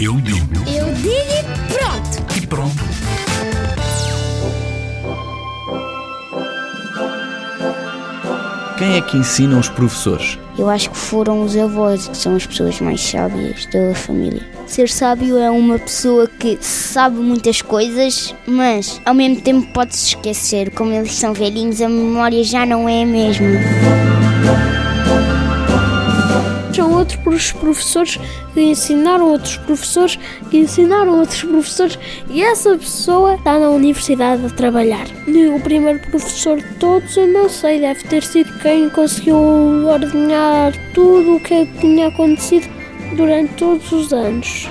Eu digo Eu digo e pronto. e pronto. Quem é que ensina os professores? Eu acho que foram os avós, que são as pessoas mais sábias da família. Ser sábio é uma pessoa que sabe muitas coisas, mas ao mesmo tempo pode-se esquecer. Como eles são velhinhos, a memória já não é a mesma. São outros professores que ensinaram outros professores que ensinaram outros professores e essa pessoa está na universidade a trabalhar. E o primeiro professor de todos, eu não sei, deve ter sido quem conseguiu ordenhar tudo o que tinha acontecido durante todos os anos.